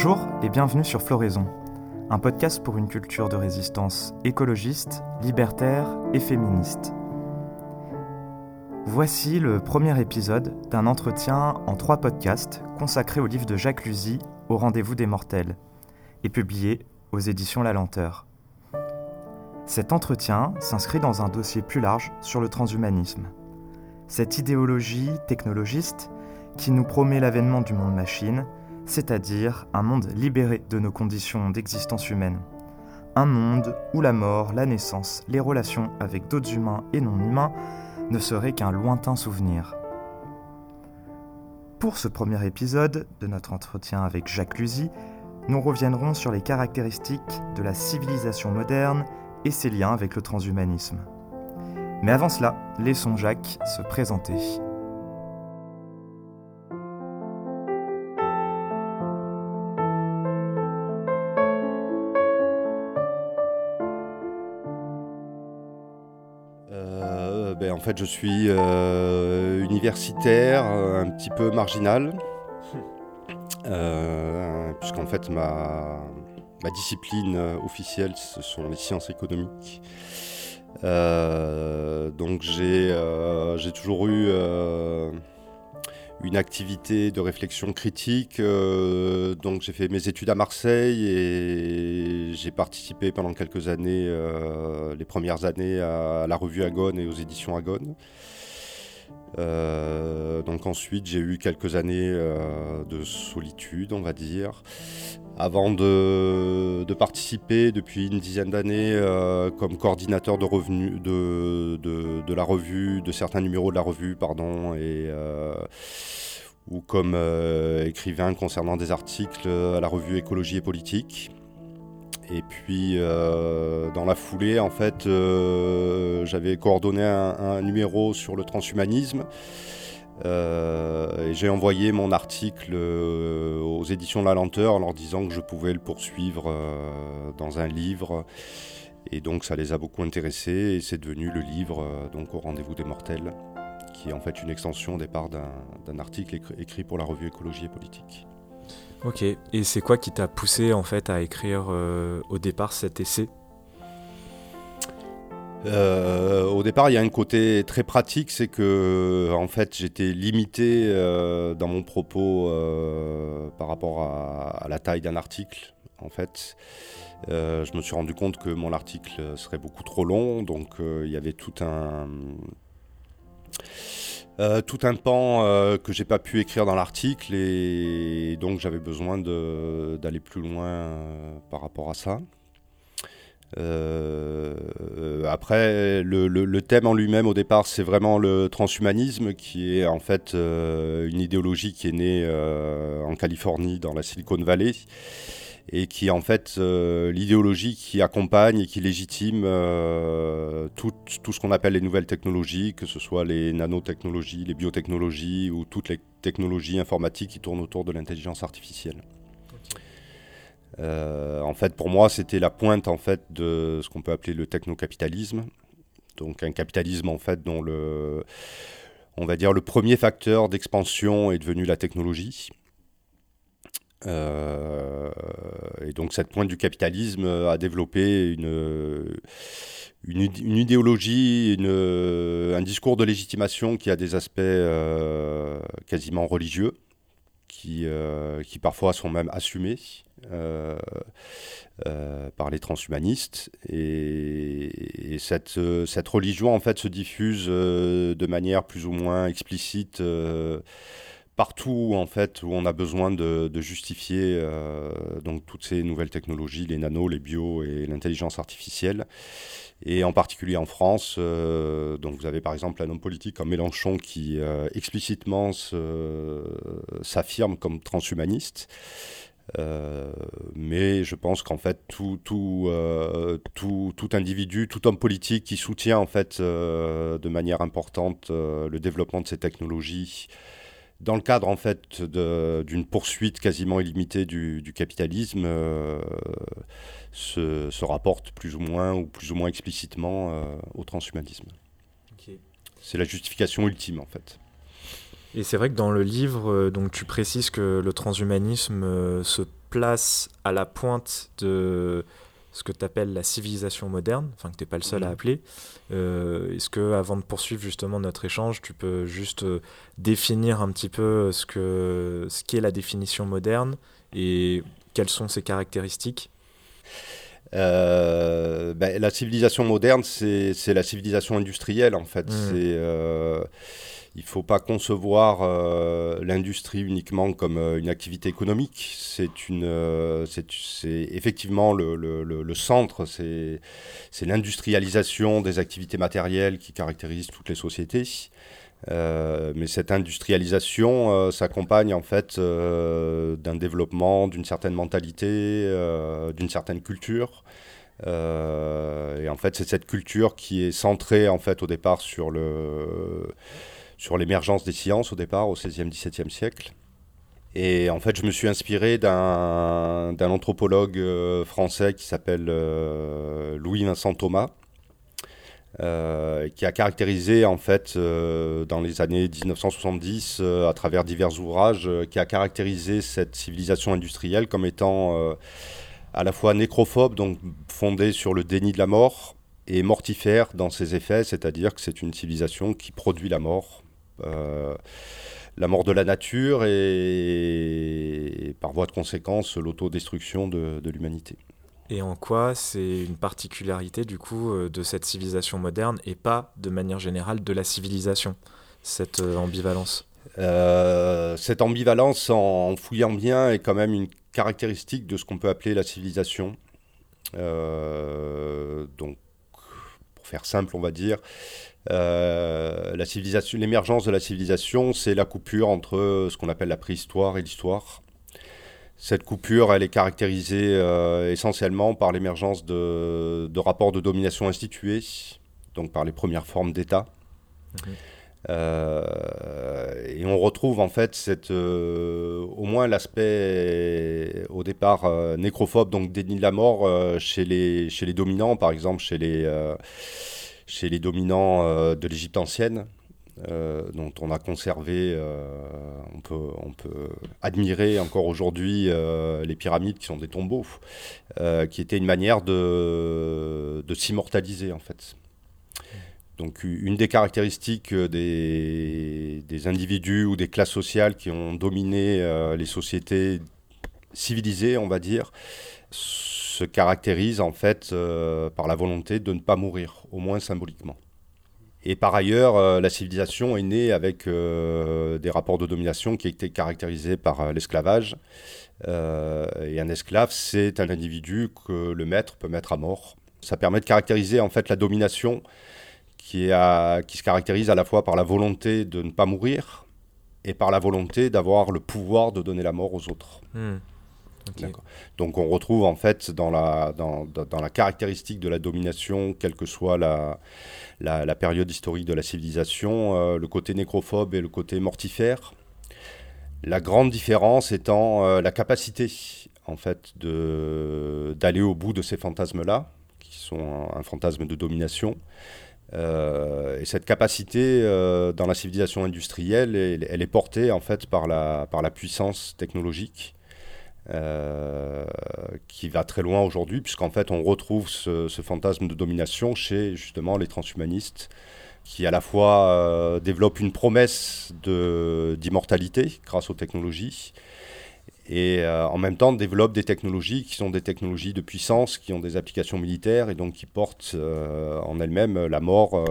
Bonjour et bienvenue sur Floraison, un podcast pour une culture de résistance écologiste, libertaire et féministe. Voici le premier épisode d'un entretien en trois podcasts consacré au livre de Jacques Luzy, Au rendez-vous des mortels, et publié aux éditions La Lenteur. Cet entretien s'inscrit dans un dossier plus large sur le transhumanisme. Cette idéologie technologiste qui nous promet l'avènement du monde machine, c'est-à-dire un monde libéré de nos conditions d'existence humaine. Un monde où la mort, la naissance, les relations avec d'autres humains et non humains ne seraient qu'un lointain souvenir. Pour ce premier épisode de notre entretien avec Jacques Luzy, nous reviendrons sur les caractéristiques de la civilisation moderne et ses liens avec le transhumanisme. Mais avant cela, laissons Jacques se présenter. En fait, je suis euh, universitaire, un petit peu marginal, euh, puisqu'en fait, ma, ma discipline officielle, ce sont les sciences économiques. Euh, donc j'ai j'ai toujours eu une activité de réflexion critique. Euh, donc j'ai fait mes études à Marseille et j'ai participé pendant quelques années, euh, les premières années, à la revue Agone et aux éditions Agone. Euh, donc ensuite j'ai eu quelques années de solitude, on va dire, avant de, participer depuis une dizaine d'années comme coordinateur de, revenus, de, de, la revue, de certains numéros de la revue, pardon, et ou comme euh, écrivain concernant des articles à la revue Écologie et Politique. Et puis euh, dans la foulée, en fait, euh, j'avais coordonné un, numéro sur le transhumanisme. et j'ai envoyé mon article aux éditions La Lenteur en leur disant que je pouvais le poursuivre dans un livre. Et donc ça les a beaucoup intéressés et c'est devenu le livre donc au rendez-vous des mortels qui est en fait une extension au départ d'un article écrit pour la revue Écologie et Politique. Ok, et c'est quoi qui t'a poussé en fait à écrire euh, au départ cet essai? Euh, au départ, il y a un côté très pratique, c'est que en fait, j'étais limité euh, dans mon propos par rapport à, à, la taille d'un article. En fait, je me suis rendu compte que mon article serait beaucoup trop long, donc il y avait tout un euh, tout un pan euh, que j'ai pas pu écrire dans l'article et, donc j'avais besoin d'aller plus loin euh, par rapport à ça. après, le, thème en lui-même au départ, c'est vraiment le transhumanisme qui est en fait une idéologie qui est née en Californie, dans la Silicon Valley, et qui est en fait euh, l'idéologie qui accompagne et qui légitime euh, tout, tout, ce qu'on appelle les nouvelles technologies, que ce soit les nanotechnologies, les biotechnologies ou toutes les technologies informatiques qui tournent autour de l'intelligence artificielle. Euh, en fait, pour moi, c'était la pointe en fait de ce qu'on peut appeler le technocapitalisme, donc un capitalisme en fait dont le, on va dire le premier facteur d'expansion est devenu la technologie. Euh, et donc cette pointe du capitalisme a développé une, une, idéologie, une, un discours de légitimation qui a des aspects euh, quasiment religieux, qui, euh, qui parfois sont même assumés par les transhumanistes. Et, et, cette, cette religion en fait se diffuse de manière plus ou moins explicite partout en fait où on a besoin de, justifier euh, donc toutes ces nouvelles technologies, les nanos, les bio et l'intelligence artificielle. Et en particulier en France, euh, vous avez par exemple un homme politique comme Mélenchon qui euh, explicitement s'affirme comme transhumaniste. mais je pense qu'en fait tout, individu, tout homme politique qui soutient en fait de manière importante le développement de ces technologies dans le cadre en fait d'une poursuite quasiment illimitée du, capitalisme, euh, se, rapporte plus ou moins ou plus ou moins explicitement euh, au transhumanisme. C'est la justification ultime en fait. Et c'est vrai que dans le livre, euh, donc tu précises que le transhumanisme se place à la pointe de ce que tu appelles la civilisation moderne, enfin que tu n'es pas le seul à appeler. Euh, est-ce que, avant de poursuivre justement notre échange, tu peux juste euh, définir un petit peu ce que ce qu'est la définition moderne et quelles sont ses caractéristiques? Euh, ben, la civilisation moderne, c'est la civilisation industrielle en fait. Mmh. C'est il ne faut pas concevoir euh, l'industrie uniquement comme euh, une activité économique. C'est euh, effectivement le, le centre, c'est l'industrialisation des activités matérielles qui caractérise toutes les sociétés. mais cette industrialisation s'accompagne en fait d'un développement, d'une certaine mentalité, d'une certaine culture. et en fait, c'est cette culture qui est centrée en fait au départ sur le sur l'émergence des sciences au départ, au XVIe, XVIIe siècle. Et en fait, je me suis inspiré d'un anthropologue euh, français qui s'appelle euh, Louis-Vincent Thomas, euh, qui a caractérisé en fait dans les années 1970 à travers divers ouvrages, qui a caractérisé cette civilisation industrielle comme étant à la fois nécrophobe, donc fondée sur le déni de la mort, et mortifère dans ses effets, c'est-à-dire que c'est une civilisation qui produit la mort euh, la mort de la nature et, par voie de conséquence l'autodestruction de, de l'humanité. Et en quoi c'est une particularité du coup euh, de cette civilisation moderne et pas de manière générale de la civilisation, cette euh, ambivalence? Cette ambivalence, en, fouillant bien, est quand même une caractéristique de ce qu'on peut appeler la civilisation. donc, pour faire simple, on va dire, euh, la civilisation, l'émergence de la civilisation, c'est la coupure entre ce qu'on appelle la préhistoire et l'histoire. Cette coupure, elle est caractérisée euh, essentiellement par l'émergence de, rapports de domination institués, donc par les premières formes d'État. Mhm. Euh, et on retrouve en fait cette, au moins l'aspect au départ nécrophobe, donc déni de la mort chez, les, chez les dominants, par exemple chez les chez les dominants euh, de l'Égypte ancienne, euh, dont on a conservé, euh, on, peut, admirer encore aujourd'hui les pyramides qui sont des tombeaux, qui étaient une manière de, de s'immortaliser en fait. Donc une des caractéristiques des, des, individus ou des classes sociales qui ont dominé les sociétés civilisées, on va dire, se caractérise en fait euh, par la volonté de ne pas mourir, au moins symboliquement. Et par ailleurs, euh, la civilisation est née avec euh, des rapports de domination qui étaient caractérisés par l'esclavage. et un esclave, c'est un individu que le maître peut mettre à mort. Ça permet de caractériser en fait la domination qui, se caractérise à la fois par la volonté de ne pas mourir et par la volonté d'avoir le pouvoir de donner la mort aux autres. Donc on retrouve en fait dans la, caractéristique de la domination, quelle que soit la, période historique de la civilisation, euh, le côté nécrophobe et le côté mortifère. La grande différence étant euh, la capacité en fait d'aller au bout de ces fantasmes-là, qui sont un, fantasme de domination. Euh, et cette capacité dans la civilisation industrielle, elle, est portée en fait par la, puissance technologique qui va très loin aujourd'hui, puisqu'en fait on retrouve ce, fantasme de domination chez justement les transhumanistes, qui à la fois euh, développent une promesse d'immortalité grâce aux technologies, et euh, en même temps développent des technologies qui sont des technologies de puissance, qui ont des applications militaires, et donc qui portent en elles-mêmes la mort,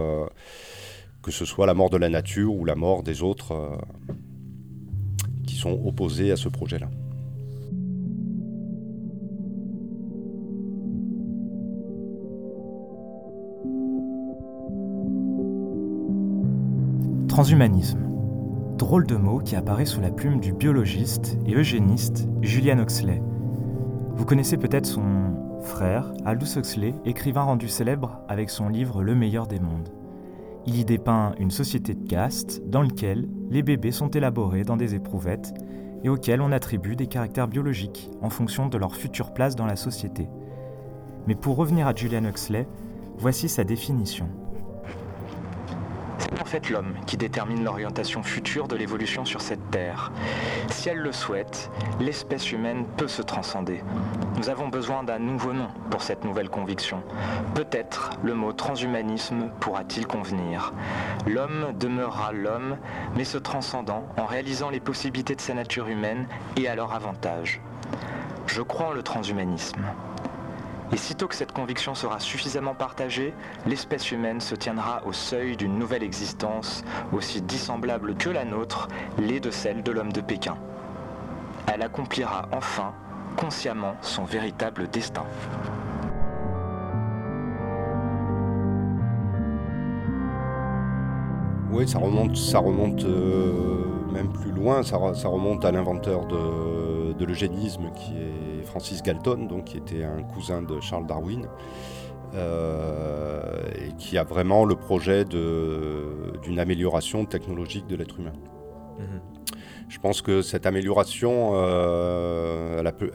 que ce soit la mort de la nature ou la mort des autres qui sont opposés à ce projet-là. Transhumanisme. Drôle de mot qui apparaît sous la plume du biologiste et eugéniste Julian Huxley. Vous connaissez peut-être son frère, Aldous Huxley, écrivain rendu célèbre avec son livre Le meilleur des mondes. Il y dépeint une société de caste dans laquelle les bébés sont élaborés dans des éprouvettes et auxquels on attribue des caractères biologiques en fonction de leur future place dans la société. Mais pour revenir à Julian Huxley, voici sa définition. En fait l'homme qui détermine l'orientation future de l'évolution sur cette Terre. Si elle le souhaite, l'espèce humaine peut se transcender. Nous avons besoin d'un nouveau nom pour cette nouvelle conviction. Peut-être le mot transhumanisme pourra-t-il convenir. L'homme demeurera l'homme, mais se transcendant en réalisant les possibilités de sa nature humaine et à leur avantage. Je crois en le transhumanisme. Et sitôt que cette conviction sera suffisamment partagée, l'espèce humaine se tiendra au seuil d'une nouvelle existence aussi dissemblable que la nôtre, l'est de celle de l'homme de Pékin. Elle accomplira enfin consciemment son véritable destin. Oui, ça remonte, euh, même plus loin, ça, remonte à l'inventeur de, de l'eugénisme qui est Francis Galton, donc, qui était un cousin de Charles Darwin, euh, et qui a vraiment le projet d'une amélioration technologique de l'être humain. Mhm. Je pense que cette amélioration, euh, elle a peu...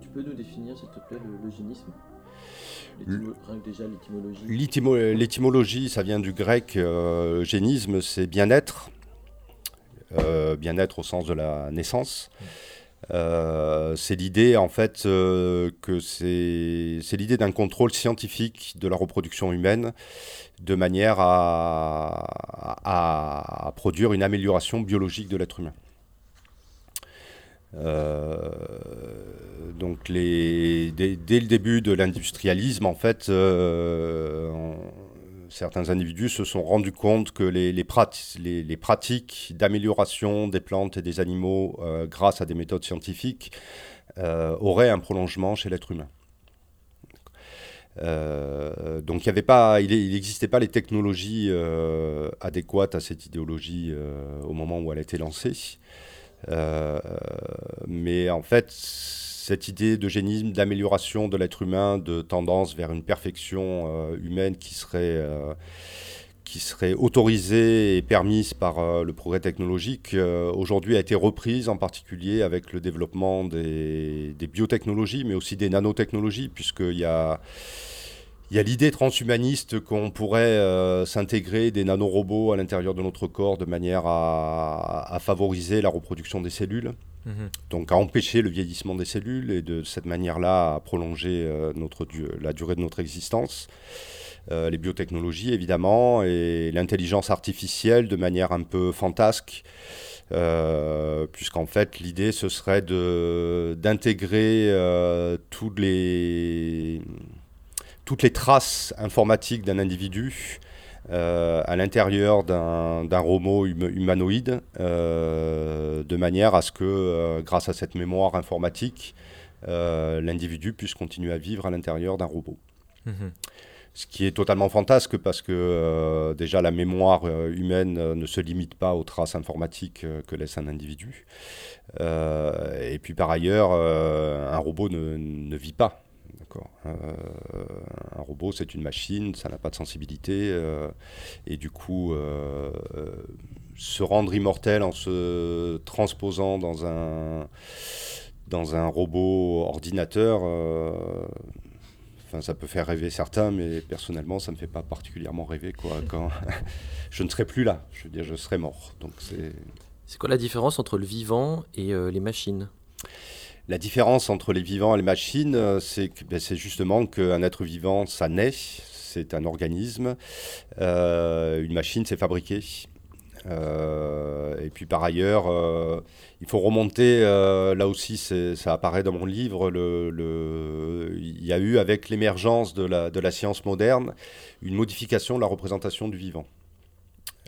Tu peux nous définir, s'il te plaît, l'eugénisme? L'étymologie. L'étymologie, ça vient du grec. Euh, eugénisme, c'est bien-être. Euh, bien-être au sens de la naissance. Mhm. Euh, c'est l'idée en fait euh, que c'est l'idée d'un contrôle scientifique de la reproduction humaine de manière à, à, produire une amélioration biologique de l'être humain. Euh, donc les, dès, le début de l'industrialisme, en fait, certains individus se sont rendus compte que les, les, pratiques d'amélioration des plantes et des animaux euh, grâce à des méthodes scientifiques euh, auraient un prolongement chez l'être humain. Euh, donc il n'existait pas, pas les technologies adéquates à cette idéologie au moment où elle a été lancée. mais en fait, cette idée d'eugénisme, d'amélioration de l'être humain, de tendance vers une perfection euh, humaine qui serait, euh, qui serait autorisée et permise par euh, le progrès technologique, aujourd'hui a été reprise en particulier avec le développement des, biotechnologies, mais aussi des nanotechnologies, puisqu'il y a l'idée transhumaniste qu'on pourrait s'intégrer des nanorobots à l'intérieur de notre corps de manière à, favoriser la reproduction des cellules. Mhm. Donc à empêcher le vieillissement des cellules et de cette manière-là à prolonger euh, notre, la durée de notre existence. Euh, les biotechnologies évidemment et l'intelligence artificielle de manière un peu fantasque. Euh, puisqu'en fait l'idée ce serait d'intégrer toutes les toutes les traces informatiques d'un individu euh, à l'intérieur d'un robot humanoïde, euh, de manière à ce que, euh, grâce à cette mémoire informatique, l'individu puisse continuer à vivre à l'intérieur d'un robot. Mhm. Ce qui est totalement fantasque parce que déjà la mémoire humaine ne se limite pas aux traces informatiques que laisse un individu. et puis par ailleurs, un robot ne, ne vit pas. Euh, un robot, c'est une machine, ça n'a pas de sensibilité. Euh, et du coup, euh, se rendre immortel en se transposant dans un, dans un robot ordinateur, enfin, ça peut faire rêver certains, mais personnellement, ça ne me fait pas particulièrement rêver. Quand je ne serai plus là, je veux dire, je serai mort. Donc c'est... C'est quoi la différence entre le vivant et les machines? La différence entre les vivants et les machines, euh, c'est ben, justement qu'un être vivant, ça naît, c'est un organisme. Euh, une machine, c'est fabriqué. Euh, et puis par ailleurs, il faut remonter, là aussi ça apparaît dans mon livre, le, il y a eu avec l'émergence de la, science moderne une modification de la représentation du vivant.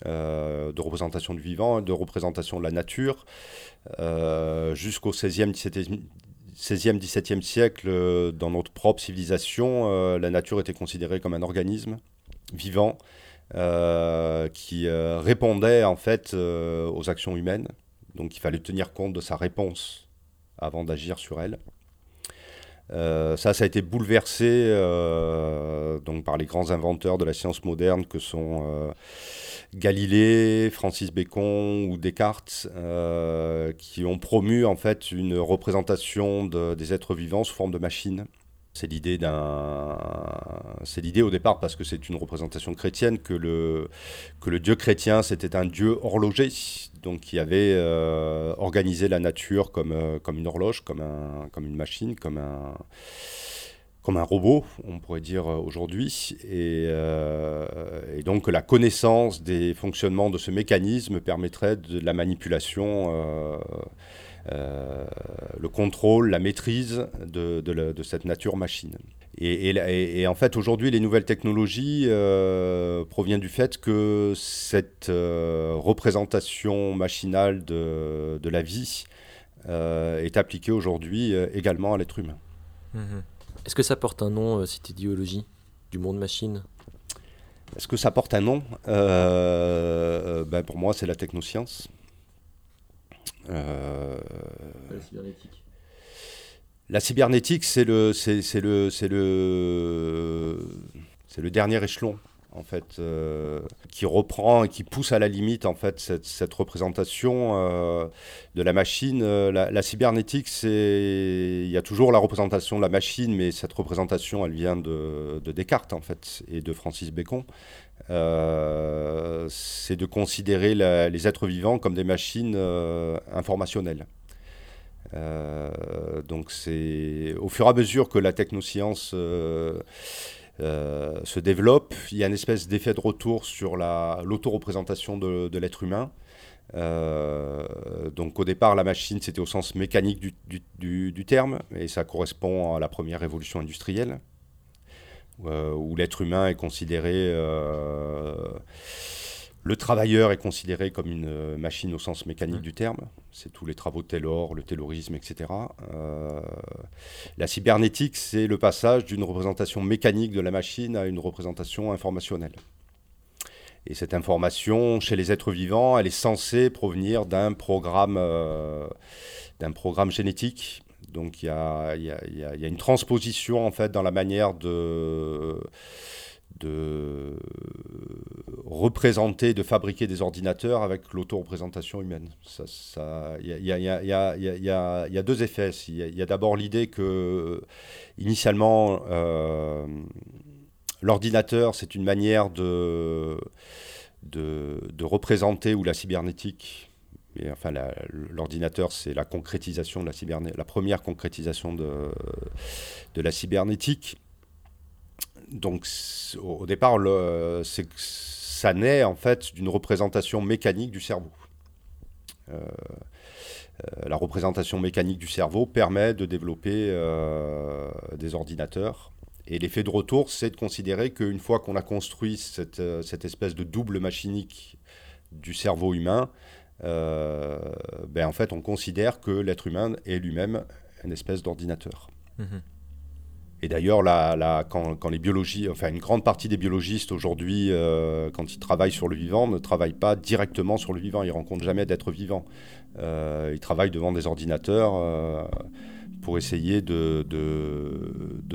De représentation du vivant, de représentation de la nature. Euh, jusqu'au 16e, 17e, 17e siècle, euh, dans notre propre civilisation, euh, la nature était considérée comme un organisme vivant qui répondait en fait aux actions humaines. Donc il fallait tenir compte de sa réponse avant d'agir sur elle. ça, ça a été bouleversé donc par les grands inventeurs de la science moderne que sont Galilée, Francis Bacon ou Descartes, euh, qui ont promu en fait une représentation des êtres vivants sous forme de machines. C'est l'idée d'un, c'est l'idée au départ parce que c'est une représentation chrétienne que le que le dieu chrétien c'était un dieu horloger, donc qui avait euh, organisé la nature comme euh, comme une horloge, comme un comme une machine, comme un comme un robot, on pourrait dire aujourd'hui, et, et, donc la connaissance des fonctionnements de ce mécanisme permettrait de la manipulation euh, le contrôle, la maîtrise de, cette nature machine. Et, en fait, aujourd'hui, les nouvelles technologies euh, proviennent du fait que cette euh, représentation machinale de, la vie est appliquée aujourd'hui également à l'être humain. Mhm. Est-ce que ça porte un nom, cette idéologie du monde machine? Est-ce que ça porte un nom? Ben Pour moi, c'est la technoscience. Euh, la cybernétique. La cybernétique, c'est le, c'est, le, c'est le, c'est le dernier échelon en fait, euh, qui reprend et qui pousse à la limite en fait cette, représentation euh, de la machine. La, cybernétique, c'est, il y a toujours la représentation de la machine, mais cette représentation, elle vient de, de Descartes en fait et de Francis Bacon. Euh, c'est de considérer les êtres vivants comme des machines euh, informationnelles. Euh, donc c'est au fur et à mesure que la technoscience se développe, il y a une espèce d'effet de retour sur l'autoreprésentation de, de l'être humain. donc au départ, la machine, c'était au sens mécanique du, terme, et ça correspond à la première révolution industrielle. Euh, où l'être humain est considéré, euh, le travailleur est considéré comme une euh, machine au sens mécanique mmh. du terme. C'est tous les travaux de Taylor, le taylorisme, etc. la cybernétique, c'est le passage d'une représentation mécanique de la machine à une représentation informationnelle. Et cette information, chez les êtres vivants, elle est censée provenir d'un programme, d'un programme génétique donc il y a, une transposition en fait dans la manière de, de représenter, de fabriquer des ordinateurs avec l'auto-représentation humaine. Il y, a deux effets. Il y a, d'abord l'idée que, initialement, euh, l'ordinateur, c'est une manière de, de, représenter, ou la cybernétique, enfin, l'ordinateur, c'est la concrétisation de la la première concrétisation de, de la cybernétique. Donc, au départ, ça naît en fait d'une représentation mécanique du cerveau. Euh, euh, la représentation mécanique du cerveau permet de développer euh, des ordinateurs. Et l'effet de retour, c'est de considérer qu'une fois qu'on a construit cette, espèce de double machinique du cerveau humain, ben en fait, on considère que l'être humain est lui-même une espèce d'ordinateur. Mhm. Et d'ailleurs, là, quand, les enfin une grande partie des biologistes aujourd'hui, euh, quand ils travaillent sur le vivant, ne travaillent pas directement sur le vivant. Ils rencontrent jamais d'être vivant. Euh, ils travaillent devant des ordinateurs pour essayer de,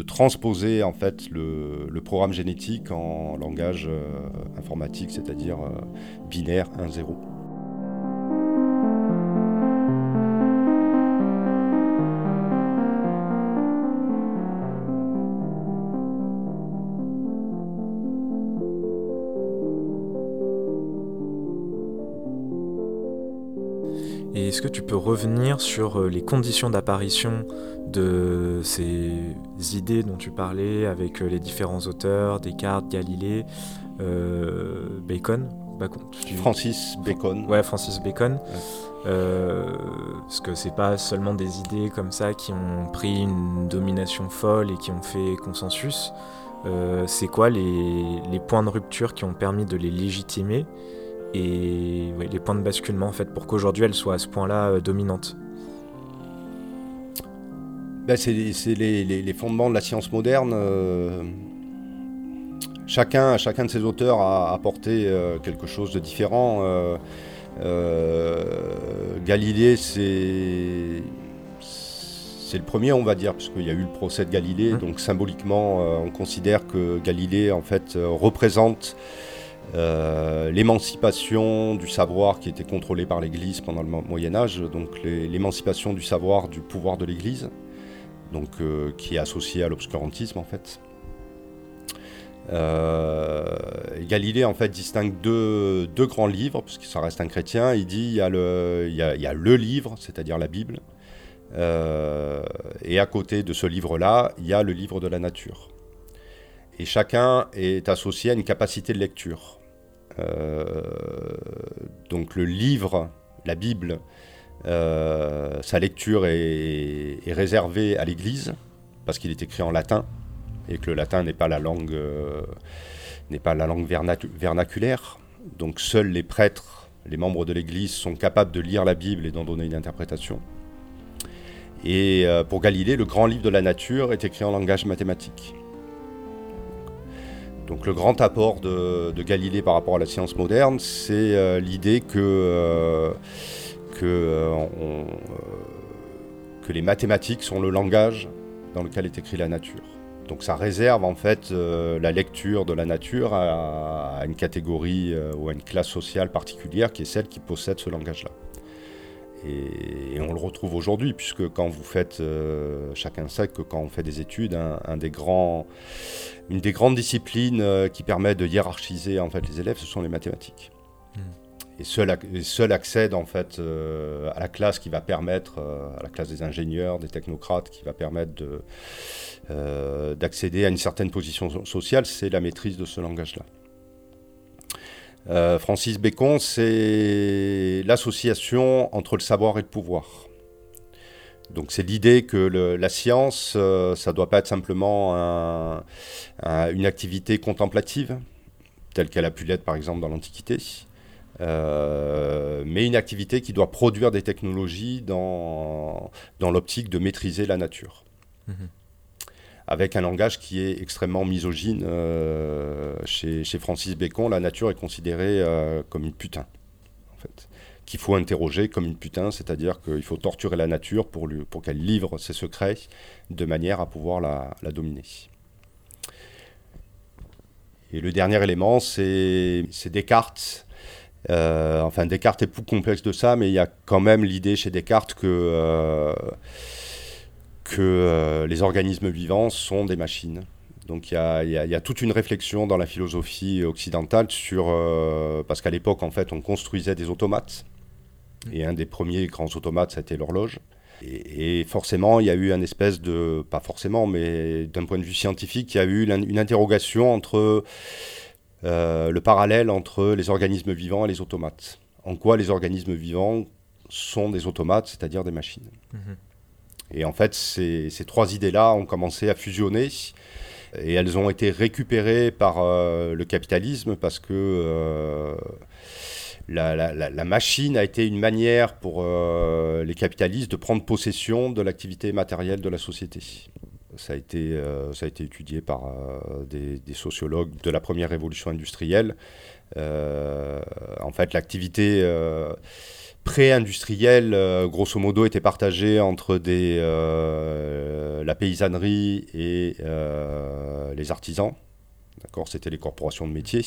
transposer en fait le, le, programme génétique en langage informatique, c'est-à-dire binaire 1-0. Peux revenir sur euh, les conditions d'apparition de ces idées dont tu parlais avec euh, les différents auteurs, Descartes, Galilée, euh, Bacon Francis Bacon. Ouais, Francis Bacon. parce que c'est pas seulement des idées comme ça qui ont pris une domination folle et qui ont fait consensus. c'est quoi les, les, points de rupture qui ont permis de les légitimer? Et les points de basculement en fait pour qu'aujourd'hui elle soit à ce point-là euh, dominante ben, C'est les, fondements de la science moderne. Euh, chacun, chacun de ces auteurs a apporté euh, quelque chose de différent. Galilée, c'est c'est le premier, on va dire, puisqu'il y a eu le procès de Galilée. Mmh. Donc symboliquement, on considère que Galilée, en fait, représente euh, l'émancipation du savoir qui était contrôlé par l'Église pendant le Moyen Âge, donc l'émancipation du savoir du pouvoir de l'Église. donc, qui est associé à l'obscurantisme en fait. Galilée en fait distingue deux, grands livres, puisque ça reste un chrétien. Il dit il y a le livre, c'est-à-dire la Bible, et à côté de ce livre-là, il y a le livre de la nature. Et chacun est associé à une capacité de lecture. Euh, donc le livre, la Bible, euh, sa lecture est, réservée à l'Église parce qu'il est écrit en latin et que le latin n'est pas la langue euh, n'est pas la langue vernaculaire. Donc seuls les prêtres, les membres de l'Église sont capables de lire la Bible et d'en donner une interprétation. Et pour Galilée, le grand livre de la nature est écrit en langage mathématique. Donc le grand apport de, Galilée par rapport à la science moderne, c'est euh, l'idée que, euh, euh, que, les mathématiques sont le langage dans lequel est écrit la nature. Donc ça réserve en fait la lecture de la nature à, une catégorie ou à une classe sociale particulière qui est celle qui possède ce langage-là. Et, le retrouve aujourd'hui, puisque quand vous faites, chacun sait que quand on fait des études, un des grands, une des grandes disciplines euh, qui permet de hiérarchiser en fait les élèves, ce sont les mathématiques. Hmm. Et seul, seul accède en fait euh, à la classe qui va permettre, euh, à la classe des ingénieurs, des technocrates, qui va permettre de, d'accéder à une certaine position sociale, c'est la maîtrise de ce langage-là. Francis Bacon, c'est l'association entre le savoir et le pouvoir. Donc c'est l'idée que la science, euh, ça ne doit pas être simplement une activité contemplative, telle qu'elle a pu l'être par exemple dans l'Antiquité, euh, mais une activité qui doit produire des technologies dans, dans l'optique de maîtriser la nature. Mhm. Avec un langage qui est extrêmement misogyne. Euh, chez, Francis Bacon, la nature est considérée comme une putain. En fait qu'il faut interroger comme une putain, c'est-à-dire qu'il faut torturer la nature pour, qu'elle livre ses secrets de manière à pouvoir la, dominer. Et le dernier élément, c'est Descartes. Euh, enfin, Descartes est plus complexe de ça, mais il y a quand même l'idée chez Descartes que, euh, que euh, les organismes vivants sont des machines. Donc il y, a, toute une réflexion dans la philosophie occidentale sur... parce qu'à l'époque, en fait, on construisait des automates et un des premiers grands automates, ça a été l'horloge. Et, forcément, il y a eu un espèce de, pas forcément, mais d'un point de vue scientifique, il y a eu une interrogation entre euh, le parallèle entre les organismes vivants et les automates. En quoi les organismes vivants sont des automates, c'est-à-dire des machines. Mhm. Et en fait, ces, trois idées-là ont commencé à fusionner et elles ont été récupérées par euh, le capitalisme parce que euh, la, machine a été une manière pour euh, les capitalistes de prendre possession de l'activité matérielle de la société. Ça a été, ça a été étudié par euh, des, sociologues de la première révolution industrielle. en fait, l'activité pré-industrielle, grosso modo, était partagée entre des, la paysannerie et les artisans. D'accord, c'était les corporations de métiers.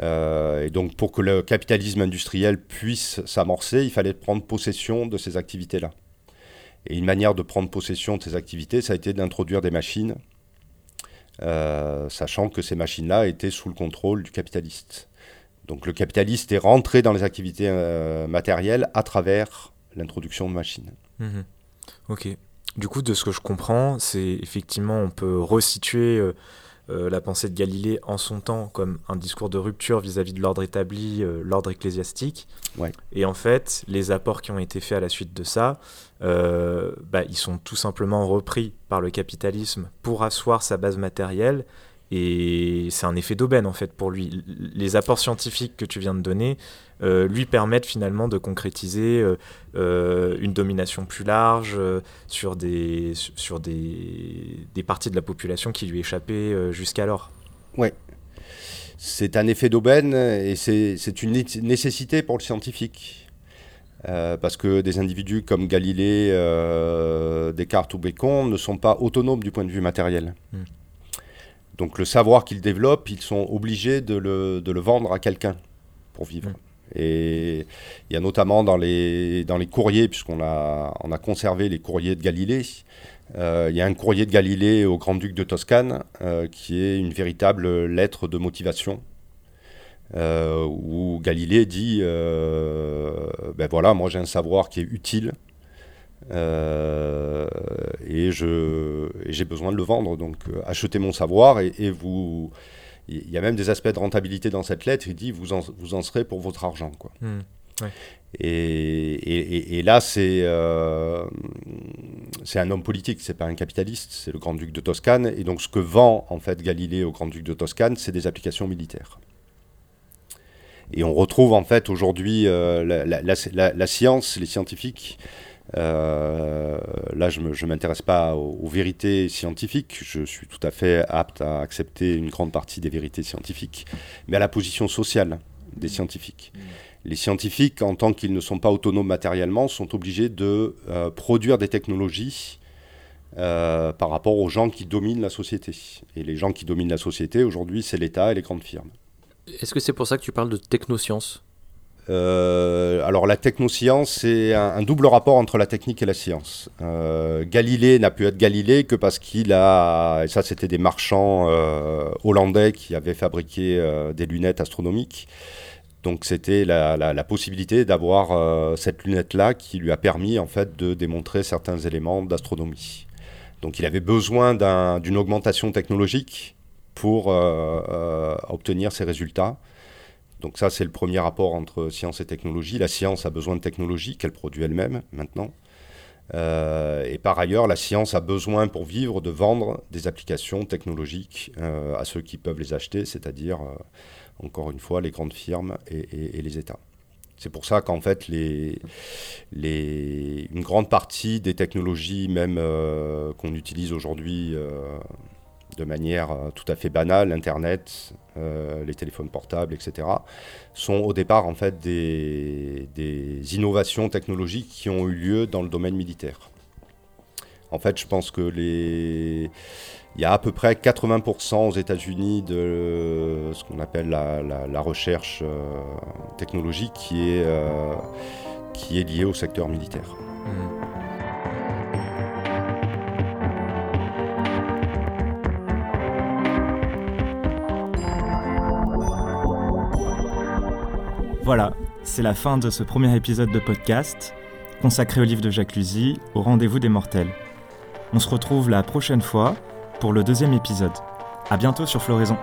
Euh, et donc pour que le capitalisme industriel puisse s'amorcer, il fallait prendre possession de ces activités-là. Et une manière de prendre possession de ces activités, ça a été d'introduire des machines, euh, sachant que ces machines-là étaient sous le contrôle du capitaliste. Donc le capitaliste est rentré dans les activités euh, matérielles à travers l'introduction de machines. Mhm. Ok. Du coup, de ce que je comprends, c'est effectivement, on peut resituer euh, la pensée de Galilée en son temps comme un discours de rupture vis-à-vis de l'ordre établi, euh, l'ordre ecclésiastique. Et en fait, les apports qui ont été faits à la suite de ça, euh, bah, ils sont tout simplement repris par le capitalisme pour asseoir sa base matérielle et c'est un effet d'aubaine en fait pour lui. Les apports scientifiques que tu viens de donner euh, lui permettent finalement de concrétiser euh, euh, une domination plus large sur, des, sur des, des, parties de la population qui lui échappaient jusqu'alors. Oui. C'est un effet d'aubaine et c'est une nécessité pour le scientifique. parce que des individus comme Galilée, Descartes ou Bacon ne sont pas autonomes du point de vue matériel. Hmm. Donc le savoir qu'ils développent, ils sont obligés de le, de le vendre à quelqu'un pour vivre. Mm. Et il y a notamment dans les, dans les courriers, puisqu'on a, on a conservé les courriers de Galilée, il y a un courrier de Galilée au grand-duc de Toscane qui est une véritable lettre de motivation où Galilée dit ben voilà, moi j'ai un savoir qui est utile et j'ai besoin de le vendre. Donc achetez mon savoir et, et vous il y a même des aspects de rentabilité dans cette lettre. Il dit vous en, vous en serez pour votre argent. Quoi. Hmm, et, et, là, c'est euh, c'est un homme politique, c'est pas un capitaliste, c'est le grand-duc de Toscane. Et donc, ce que vend en fait Galilée au grand-duc de Toscane, c'est des applications militaires. Et on retrouve en fait aujourd'hui euh, la, la, la, science, les scientifiques euh, là, je ne m'intéresse pas aux, vérités scientifiques, je suis tout à fait apte à accepter une grande partie des vérités scientifiques, mais à la position sociale des scientifiques. Les scientifiques, en tant qu'ils ne sont pas autonomes matériellement, sont obligés de euh, produire des technologies euh, par rapport aux gens qui dominent la société. Et les gens qui dominent la société, aujourd'hui, c'est l'État et les grandes firmes. Est-ce que c'est pour ça que tu parles de technosciences? Alors la technoscience, c'est un, double rapport entre la technique et la science. Euh, Galilée n'a pu être Galilée que parce qu'il a, et ça c'était des marchands euh, hollandais qui avaient fabriqué des lunettes astronomiques. Donc c'était la, possibilité d'avoir cette lunette-là qui lui a permis en fait de démontrer certains éléments d'astronomie. Donc il avait besoin d'une augmentation technologique pour obtenir ces résultats. Donc ça, c'est le premier rapport entre science et technologie. La science a besoin de technologie qu'elle produit elle-même maintenant. Euh, et par ailleurs, la science a besoin pour vivre de vendre des applications technologiques euh, à ceux qui peuvent les acheter, c'est-à-dire, euh, encore une fois, les grandes firmes et, les États. C'est pour ça qu'en fait, une grande partie des technologies, même qu'on utilise aujourd'hui de manière euh, tout à fait banale, Internet, euh, les téléphones portables, etc., sont au départ en fait des, innovations technologiques qui ont eu lieu dans le domaine militaire. En fait, je pense que les... Il y a à peu près 80% aux États-Unis de ce qu'on appelle la, recherche euh, technologique qui est, qui est liée au secteur militaire. Mmh. Voilà, c'est la fin de ce premier épisode de podcast consacré au livre de Jacques Lusy, au rendez-vous des mortels. On se retrouve la prochaine fois pour le deuxième épisode. A bientôt sur Floraison.